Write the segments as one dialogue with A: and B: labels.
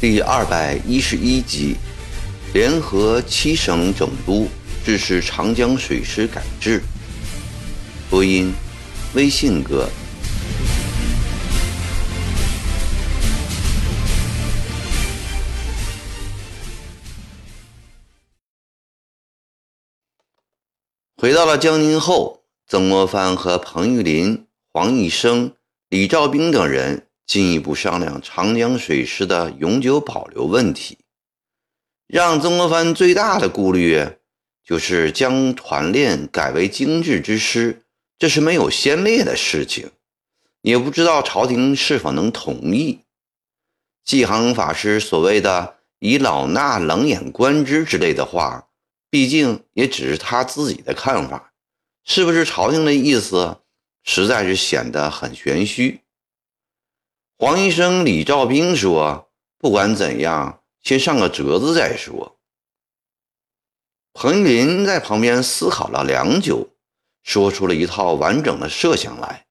A: 第二百一十一集，联合七省总督支持长江水师改制。播音：微信哥。回到了江宁后，曾国藩和彭玉麟、黄义生、李兆斌等人进一步商量长江水师的永久保留问题。让曾国藩最大的顾虑就是将团练改为精制之师，这是没有先例的事情，也不知道朝廷是否能同意。纪航法师所谓的“以老衲冷眼观之”之类的话。毕竟也只是他自己的看法，是不是朝廷的意思，实在是显得很玄虚。黄医生、李兆兵说：“不管怎样，先上个折子再说。”彭林在旁边思考了良久，说出了一套完整的设想来：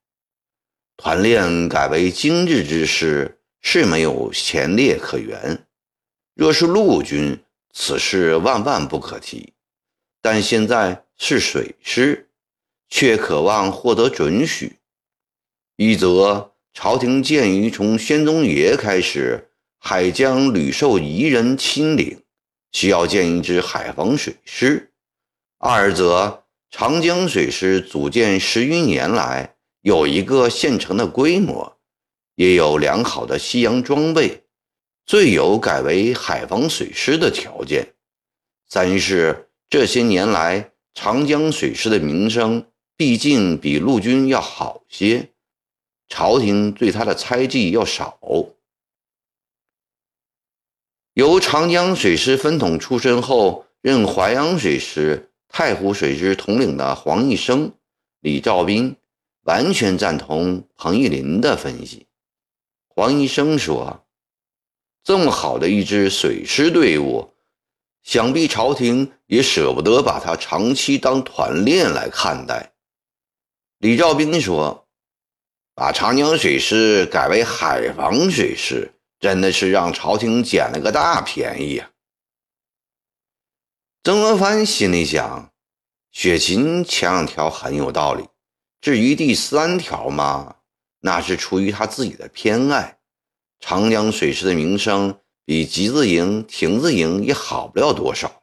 A: 团练改为精致之师是没有前例可言，若是陆军。此事万万不可提，但现在是水师，却渴望获得准许。一则朝廷鉴于从宣宗爷开始，海疆屡受夷人侵领，需要建一支海防水师；二则长江水师组建十余年来，有一个现成的规模，也有良好的西洋装备。最有改为海防水师的条件。三是这些年来，长江水师的名声毕竟比陆军要好些，朝廷对他的猜忌要少。由长江水师分统出身后，任淮阳水师、太湖水师统领的黄义生、李兆斌，完全赞同彭玉麟的分析。黄义生说。这么好的一支水师队伍，想必朝廷也舍不得把它长期当团练来看待。李兆斌说：“把长江水师改为海防水师，真的是让朝廷捡了个大便宜呀。”曾国藩心里想：“雪芹前两条很有道理，至于第三条嘛，那是出于他自己的偏爱。”长江水师的名声比集字营、亭子营也好不了多少。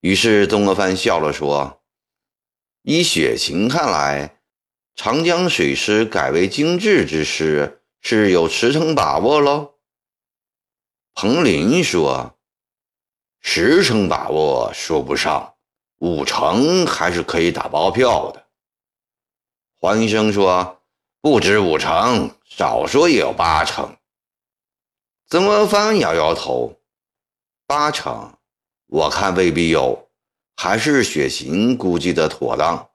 A: 于是曾国藩笑了说：“依雪晴看来，长江水师改为精制之师是有十成把握喽。”彭林说：“十成把握说不上，五成还是可以打包票的。”黄医生说：“不止五成。”少说也有八成。曾国藩摇摇头：“八成，我看未必有，还是雪芹估计的妥当，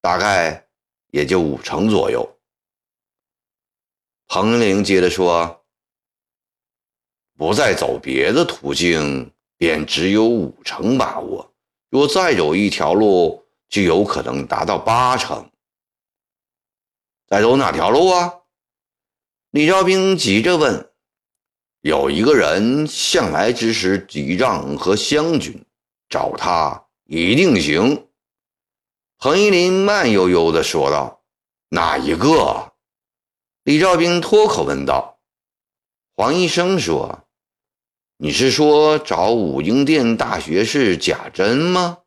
A: 大概也就五成左右。”彭玲接着说：“不再走别的途径，便只有五成把握；若再走一条路，就有可能达到八成。再走哪条路啊？”李兆兵急着问：“有一个人向来支持敌仗和湘军，找他一定行。”彭一林慢悠悠地说道：“哪一个？”李兆兵脱口问道。黄医生说：“你是说找武英殿大学士贾珍吗？”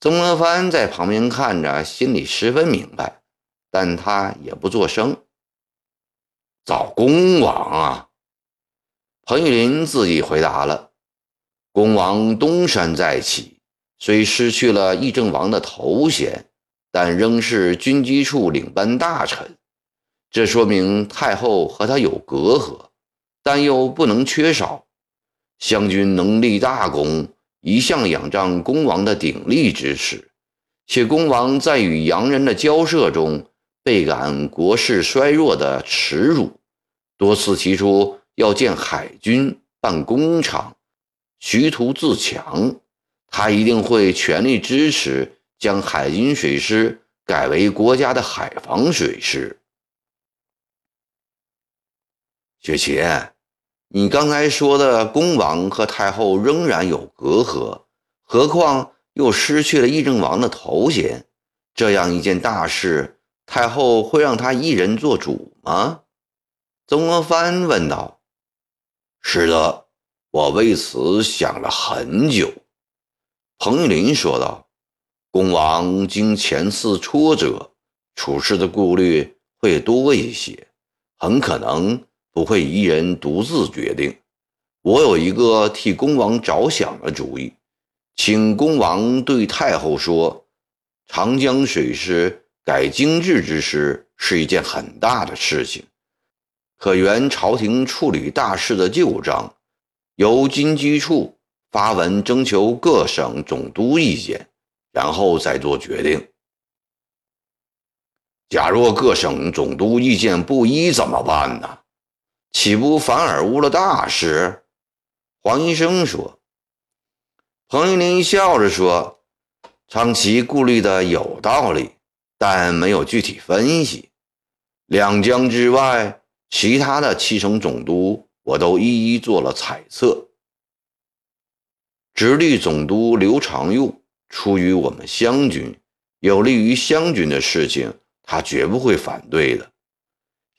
A: 曾国藩在旁边看着，心里十分明白，但他也不作声。找恭王啊！彭玉麟自己回答了。恭王东山再起，虽失去了议政王的头衔，但仍是军机处领班大臣。这说明太后和他有隔阂，但又不能缺少。湘军能立大功，一向仰仗恭王的鼎力支持，且恭王在与洋人的交涉中。倍感国势衰弱的耻辱，多次提出要建海军、办工厂，徐图自强，他一定会全力支持将海军水师改为国家的海防水师。雪琪，你刚才说的恭王和太后仍然有隔阂，何况又失去了议政王的头衔，这样一件大事，太后会让他一人做主吗？曾国藩问道。
B: 是的，我为此想了很久。
A: 彭玉麟说道：“恭王经前次挫折，处事的顾虑会多一些，很可能。”不会一人独自决定。我有一个替恭王着想的主意，请恭王对太后说：长江水师改京制之时是一件很大的事情，可原朝廷处理大事的旧章，由军机处发文征求各省总督意见，然后再做决定。
B: 假若各省总督意见不一，怎么办呢？
A: 岂不反而误了大事？黄医生说。彭玉麟笑着说：“长崎顾虑的有道理，但没有具体分析。两江之外，其他的七省总督，我都一一做了猜测。直隶总督刘长佑出于我们湘军，有利于湘军的事情，他绝不会反对的。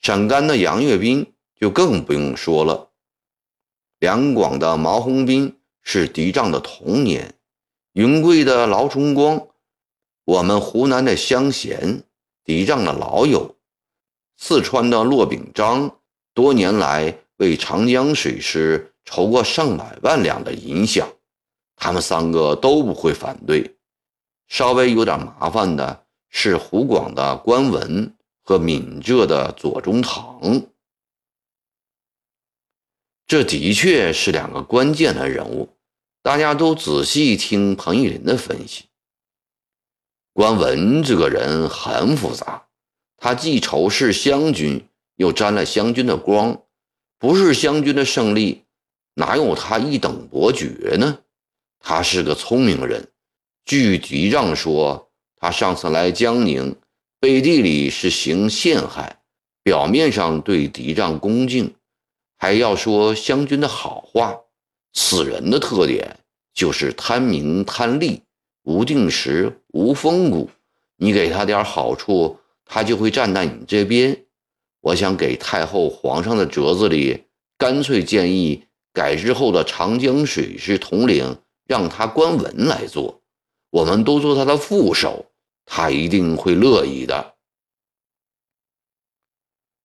A: 陕甘的杨岳斌。”就更不用说了。两广的毛鸿斌是敌仗的童年，云贵的劳崇光，我们湖南的湘贤，敌仗的老友，四川的骆秉章，多年来为长江水师筹过上百万两的银饷，他们三个都不会反对。稍微有点麻烦的是湖广的关文和闽浙的左宗棠。这的确是两个关键的人物，大家都仔细听彭玉麟的分析。关文这个人很复杂，他既仇视湘军，又沾了湘军的光，不是湘军的胜利，哪有他一等伯爵呢？他是个聪明人，据敌仗说，他上次来江宁，背地里是行陷害，表面上对敌仗恭敬。还要说湘军的好话，此人的特点就是贪名贪利，无定时无风骨。你给他点好处，他就会站在你这边。我想给太后、皇上的折子里，干脆建议改之后的长江水师统领让他关文来做，我们都做他的副手，他一定会乐意的。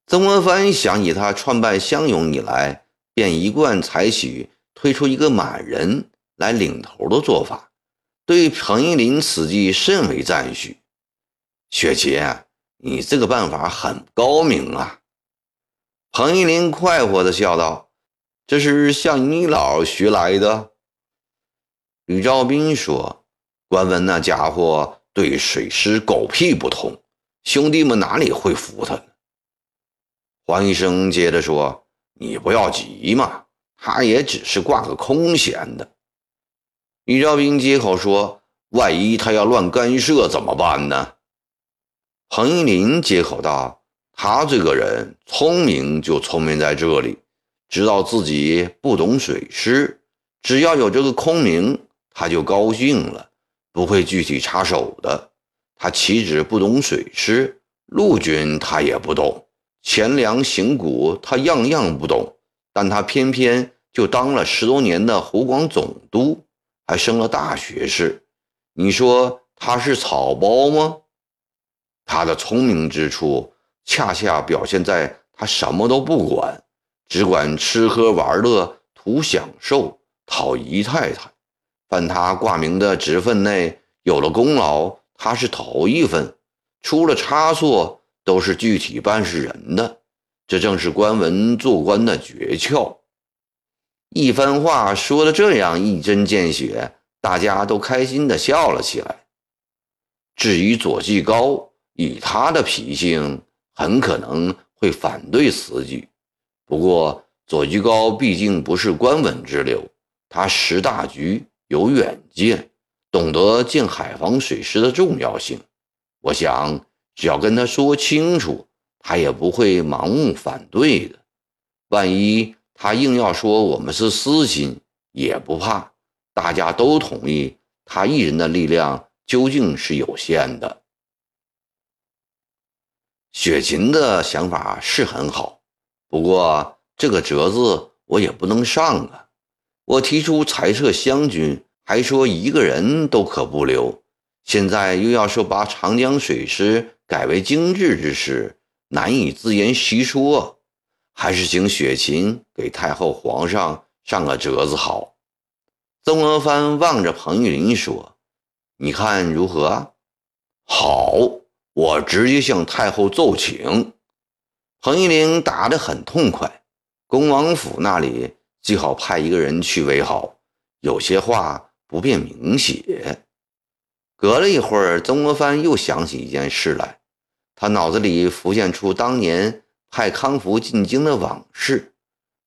A: 曾国藩想以他创办湘勇以来，便一贯采取推出一个满人来领头的做法，对彭玉麟此计甚为赞许。雪姐，你这个办法很高明啊！彭玉麟快活地笑道：“这是向你老学来的。”吕兆斌说：“关文那家伙对水师狗屁不通，兄弟们哪里会服他？”黄医生接着说：“你不要急嘛，他也只是挂个空闲的。”李兆斌接口说：“万一他要乱干涉怎么办呢？”彭玉麟接口道：“他这个人聪明就聪明在这里，知道自己不懂水师，只要有这个空名，他就高兴了，不会具体插手的。他岂止不懂水师，陆军他也不懂。”钱粮行谷，他样样不懂，但他偏偏就当了十多年的湖广总督，还升了大学士。你说他是草包吗？他的聪明之处，恰恰表现在他什么都不管，只管吃喝玩乐，图享受，讨姨太太。犯他挂名的职分内有了功劳，他是头一份；出了差错。都是具体办事人的，这正是官文做官的诀窍。一番话说的这样一针见血，大家都开心的笑了起来。至于左季高，以他的脾性，很可能会反对此举。不过左季高毕竟不是官稳之流，他识大局有远见，
B: 懂得建海防水师的重要性。我想，只要跟他说清楚，他也不会盲目反对的。万一他硬要说我们是私心，也不怕，大家都同意，他一人的力量究竟是有限的。
A: 雪琴的想法是很好，不过这个折子我也不能上啊。我提出裁撤湘军，还说一个人都可不留。现在又要说把长江水师改为精制之师，难以自圆其说。还是请雪琴给太后皇上上个折子好。曾国藩望着彭玉麟说：“你看如何？”
B: 好，我直接向太后奏请。
A: 彭玉麟答得很痛快。恭王府那里最好派一个人去为好，有些话不便明写。隔了一会儿，曾国藩又想起一件事来，他脑子里浮现出当年派康福进京的往事，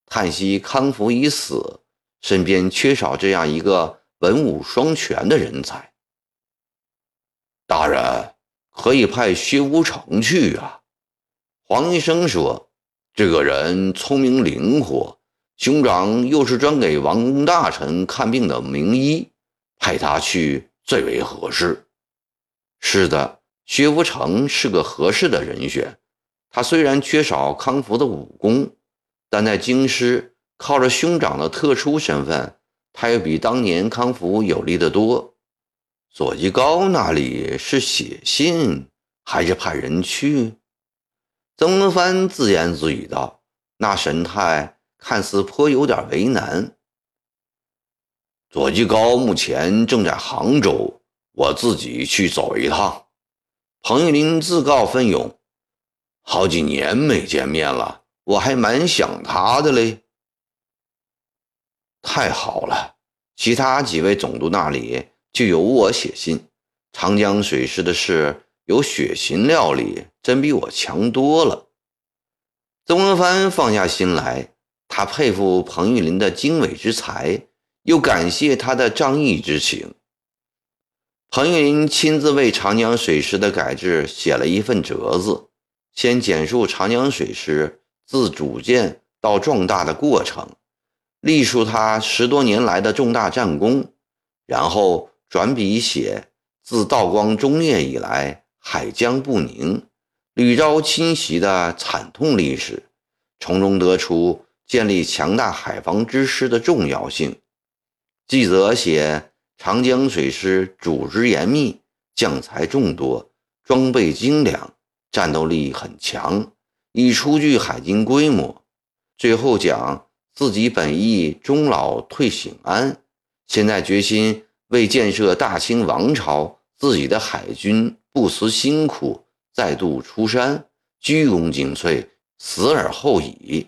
A: 叹息康福已死，身边缺少这样一个文武双全的人才。
B: 大人可以派薛无成去啊。
A: 黄医生说：“
B: 这个人聪明灵活，兄长又是专给王公大臣看病的名医，派他去。”最为合适。
A: 是的，薛无成是个合适的人选。他虽然缺少康福的武功，但在京师靠着兄长的特殊身份，他又比当年康福有利得多。左吉高那里是写信还是派人去？曾国藩自言自语道，那神态看似颇有点为难。
B: 左吉高目前正在杭州，我自己去走一趟。
A: 彭玉麟自告奋勇，
B: 好几年没见面了，我还蛮想他的嘞。
A: 太好了，其他几位总督那里就由我写信。长江水师的事有雪琴料理，真比我强多了。曾国藩放下心来，他佩服彭玉麟的经纬之才。又感谢他的仗义之情。彭玉麟亲自为长江水师的改制写了一份折子，先简述长江水师自组建到壮大的过程，历述他十多年来的重大战功，然后转笔写自道光中叶以来海疆不宁、屡遭侵袭的惨痛历史，从中得出建立强大海防之师的重要性。记者写长江水师组织严密，将才众多，装备精良，战斗力很强，已初具海军规模。最后讲自己本意终老退省安，现在决心为建设大清王朝，自己的海军不辞辛苦，再度出山，鞠躬尽瘁，死而后已。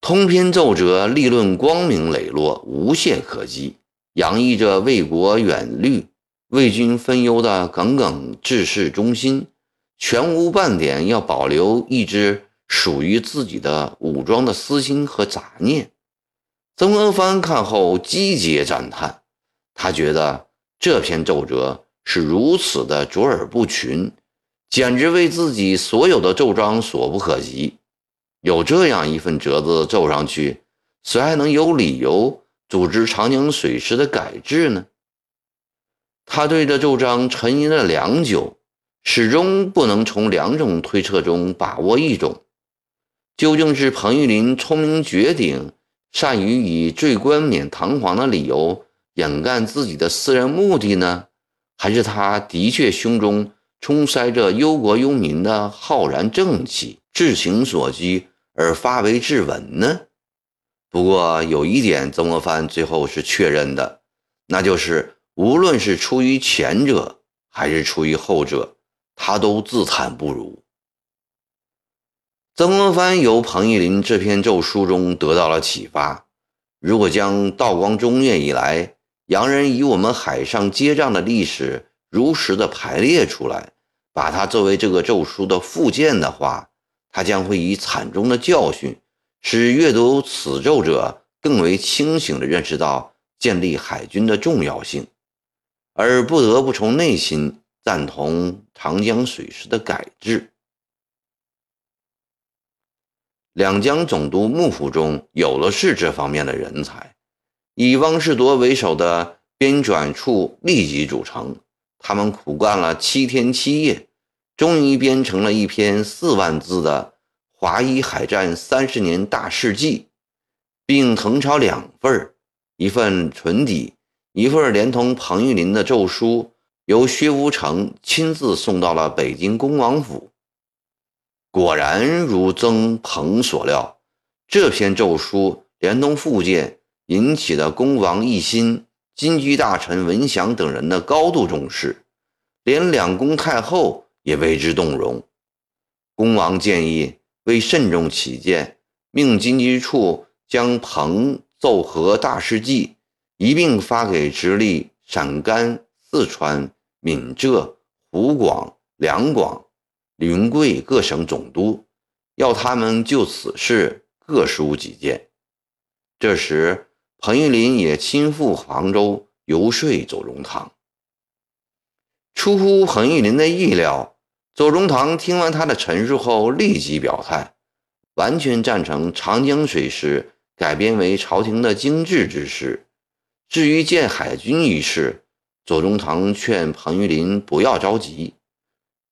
A: 通篇奏折立论光明磊落，无懈可击，洋溢着为国远虑、为军分忧的耿耿志士忠心，全无半点要保留一支属于自己的武装的私心和杂念。曾国藩看后击节赞叹，他觉得这篇奏折是如此的卓尔不群，简直为自己所有的奏章所不可及。有这样一份折子奏上去，谁还能有理由组织长江水师的改制呢？他对这奏章沉吟了良久，始终不能从两种推测中把握一种：究竟是彭玉麟聪明绝顶，善于以最冠冕堂皇的理由掩盖自己的私人目的呢？还是他的确胸中充塞着忧国忧民的浩然正气，至情所居？而发为质问呢？不过有一点，曾国藩最后是确认的，那就是无论是出于前者还是出于后者，他都自叹不如。曾国藩由彭玉麟这篇奏书中得到了启发，如果将道光中叶以来洋人与我们海上接仗的历史如实的排列出来，把它作为这个奏书的附件的话。他将会以惨重的教训，使阅读此奏者更为清醒地认识到建立海军的重要性，而不得不从内心赞同长江水师的改制。两江总督幕府中有的是这方面的人才，以汪士铎为首的编纂处立即组成，他们苦干了七天七夜，终于编成了一篇四万字的《华夷海战三十年大事记》，并誊抄两份一份存底，一份连同彭玉麟的奏书，由薛无成亲自送到了北京恭王府。果然如曾彭所料，这篇奏书连同附件，引起了恭王奕欣、金居大臣文祥等人的高度重视，连两宫太后也为之动容。恭王建议为慎重起见，命金居处将彭奏和大事记一并发给直隶、陕甘、四川、闽浙、湖广、两广。云贵各省总督要他们就此事各抒己见。这时，彭玉麟也亲赴杭州游说左宗棠。出乎彭玉麟的意料，左宗棠听完他的陈述后，立即表态，完全赞成长江水师改编为朝廷的精制之师。至于建海军一事，左宗棠劝彭玉麟不要着急。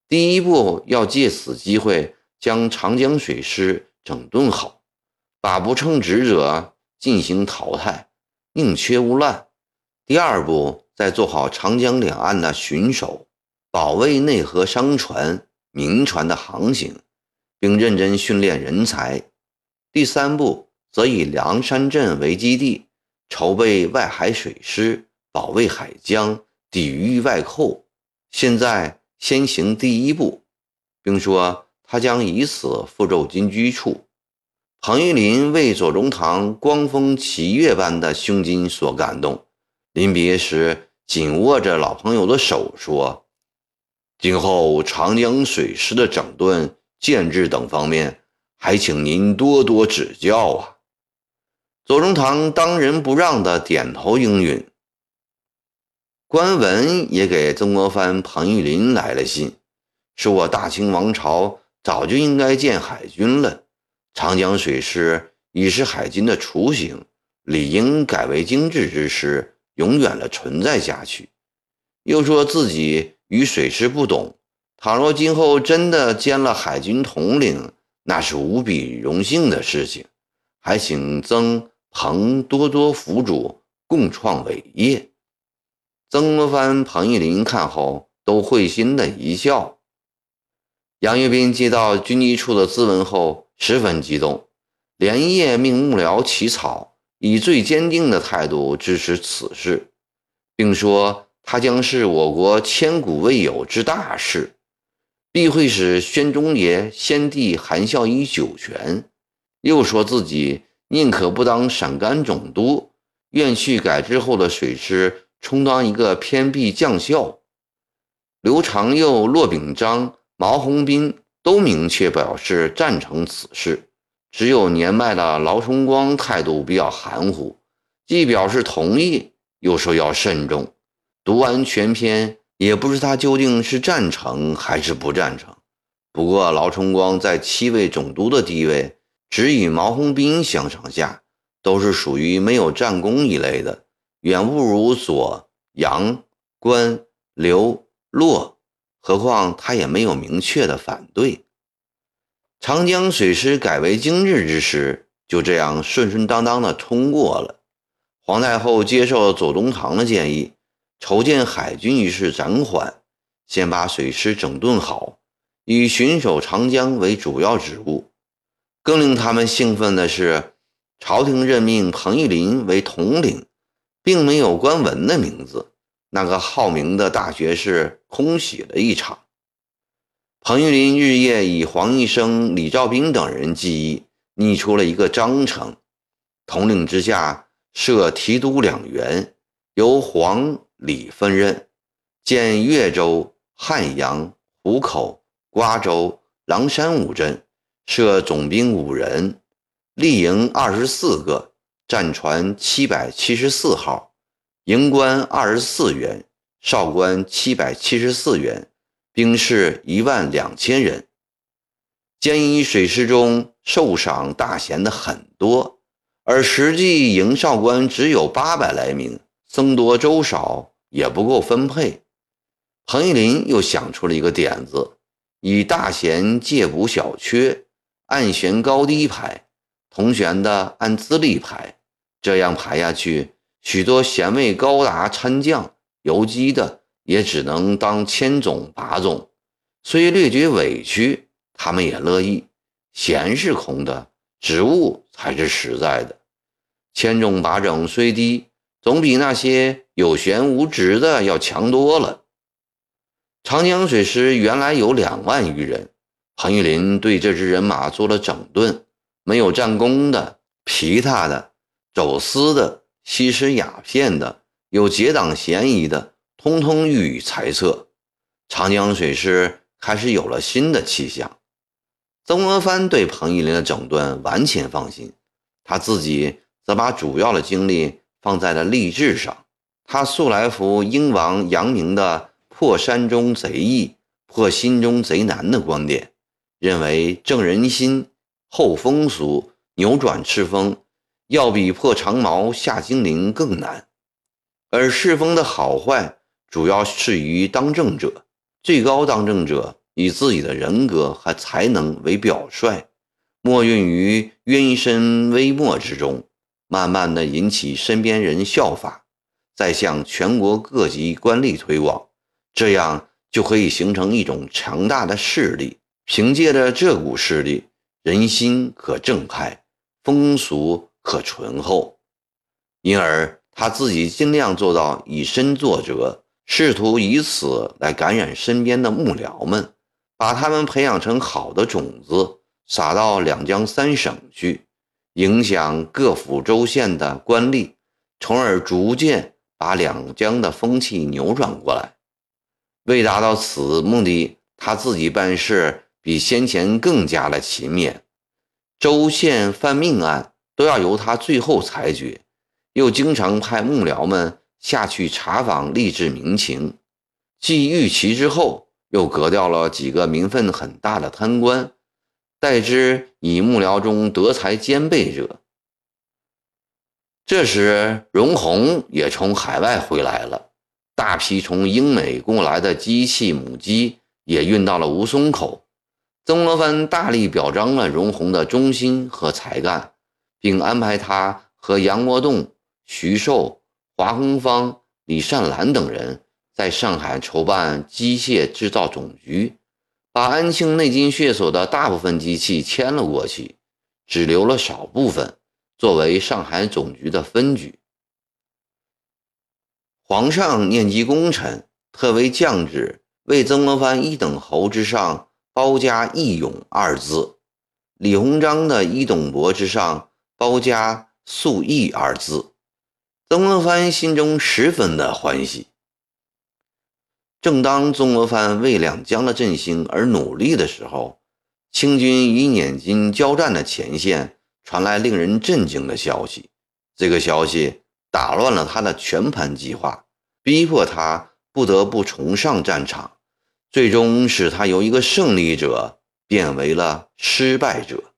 A: 第一步要借此机会将长江水师整顿好，把不称职者进行淘汰，宁缺毋滥。第二步再做好长江两岸的巡守，保卫内河商船、民船的航行，并认真训练人才。第三步则以梁山镇为基地，筹备外海水师，保卫海疆，抵御外寇。现在。先行第一步，并说他将以此复奏金居处。彭玉麟为左宗棠光风霁月般的胸襟所感动，临别时紧握着老朋友的手说：“今后长江水师的整顿、建制等方面，还请您多多指教啊。”左宗棠当仁不让的点头应允。官文也给曾国藩、彭玉麟来了信，说我大清王朝早就应该建海军了，长江水师已是海军的雏形，理应改为精制之师，永远的存在下去。又说自己与水师不懂，倘若今后真的兼了海军统领，那是无比荣幸的事情，还请曾彭多多辅主，共创伟业。曾国藩、彭玉麟看后都会心的一笑。杨岳斌接到军机处的咨文后，十分激动，连夜命幕僚起草，以最坚定的态度支持此事，并说他将是我国千古未有之大事，必会使宣宗爷先帝含笑于九泉。又说自己宁可不当陕甘总督，愿去改制后的水师。充当一个偏僻将校，刘长佑、骆秉章、毛鸿斌都明确表示赞成此事，只有年迈的劳崇光态度比较含糊，既表示同意，又说要慎重。读完全篇，也不知他究竟是赞成还是不赞成。不过劳崇光在七位总督的地位，只与毛鸿斌相上下，都是属于没有战功一类的。远不如左、杨、关、刘、骆，何况他也没有明确的反对。长江水师改为精制之时，就这样顺顺当当的通过了。皇太后接受左宗棠的建议，筹建海军一事暂缓，先把水师整顿好，以巡守长江为主要职务。更令他们兴奋的是，朝廷任命彭玉麟为统领。并没有官文的名字，那个好名的大学士空喜了一场。彭玉麟日夜以黄医生、李兆斌等人记忆，拟出了一个章程。统领之下设提督两员，由黄、李分任，建越州、汉阳、湖口、瓜州、狼山五镇，设总兵五人，立营二十四个。战船七百七十四号，营官二十四员，哨官七百七十四员，兵士一万两千人。建议水师中受赏大贤的很多，而实际营哨官只有八百来名，僧多粥少，也不够分配。彭玉麟又想出了一个点子，以大贤借补小缺，按弦高低排，同弦的按资历排，这样排下去，许多贤位高达参将、游击的，也只能当千总、把总，虽略觉委屈，他们也乐意。闲是空的，职务才是实在的。千总、把总虽低，总比那些有闲无职的要强多了。长江水师原来有两万余人，彭玉麟对这支人马做了整顿，没有战功的、皮他的、走私的、吸食鸦片的、有结党嫌疑的，通通予以裁撤。长江水师开始有了新的气象。曾国藩对彭玉麟的整顿完全放心，他自己则把主要的精力放在了吏治上。他素来服英王杨明的。破山中贼易，破心中贼难的观点，认为正人心、厚风俗、扭转赤峰，要比破长矛、下精灵更难。而世风的好坏，主要是于当政者。最高当政者以自己的人格和才能为表率，默运于渊深微末之中，慢慢的引起身边人效法，再向全国各级官吏推广。这样就可以形成一种强大的势力，凭借着这股势力，人心可正派，风俗可醇厚。因而他自己尽量做到以身作则，试图以此来感染身边的幕僚们，把他们培养成好的种子，撒到两江三省去，影响各府州县的官吏，从而逐渐把两江的风气扭转过来。为达到此目的，他自己办事比先前更加的勤勉。州县犯命案都要由他最后裁决，又经常派幕僚们下去查访吏治民情。继玉琪之后，又革掉了几个名分很大的贪官，代之以幕僚中德才兼备者。这时，荣鸿也从海外回来了。大批从英美供来的机器母鸡也运到了吴淞口。曾国藩大力表彰了荣鸿的忠心和才干，并安排他和杨国栋、徐寿、华鸿芳、李善兰等人在上海筹办机械制造总局，把安庆内金血所的大部分机器迁了过去，只留了少部分作为上海总局的分局。皇上念及功臣，特为降旨为曾国藩一等侯之上包家义勇二字，李鸿章的一等伯之上包加素义二字。曾国藩心中十分的欢喜。正当曾国藩为两江的振兴而努力的时候，清军与捻金交战的前线传来令人震惊的消息，这个消息。打乱了他的全盘计划，逼迫他不得不重上战场，最终使他由一个胜利者变为了失败者。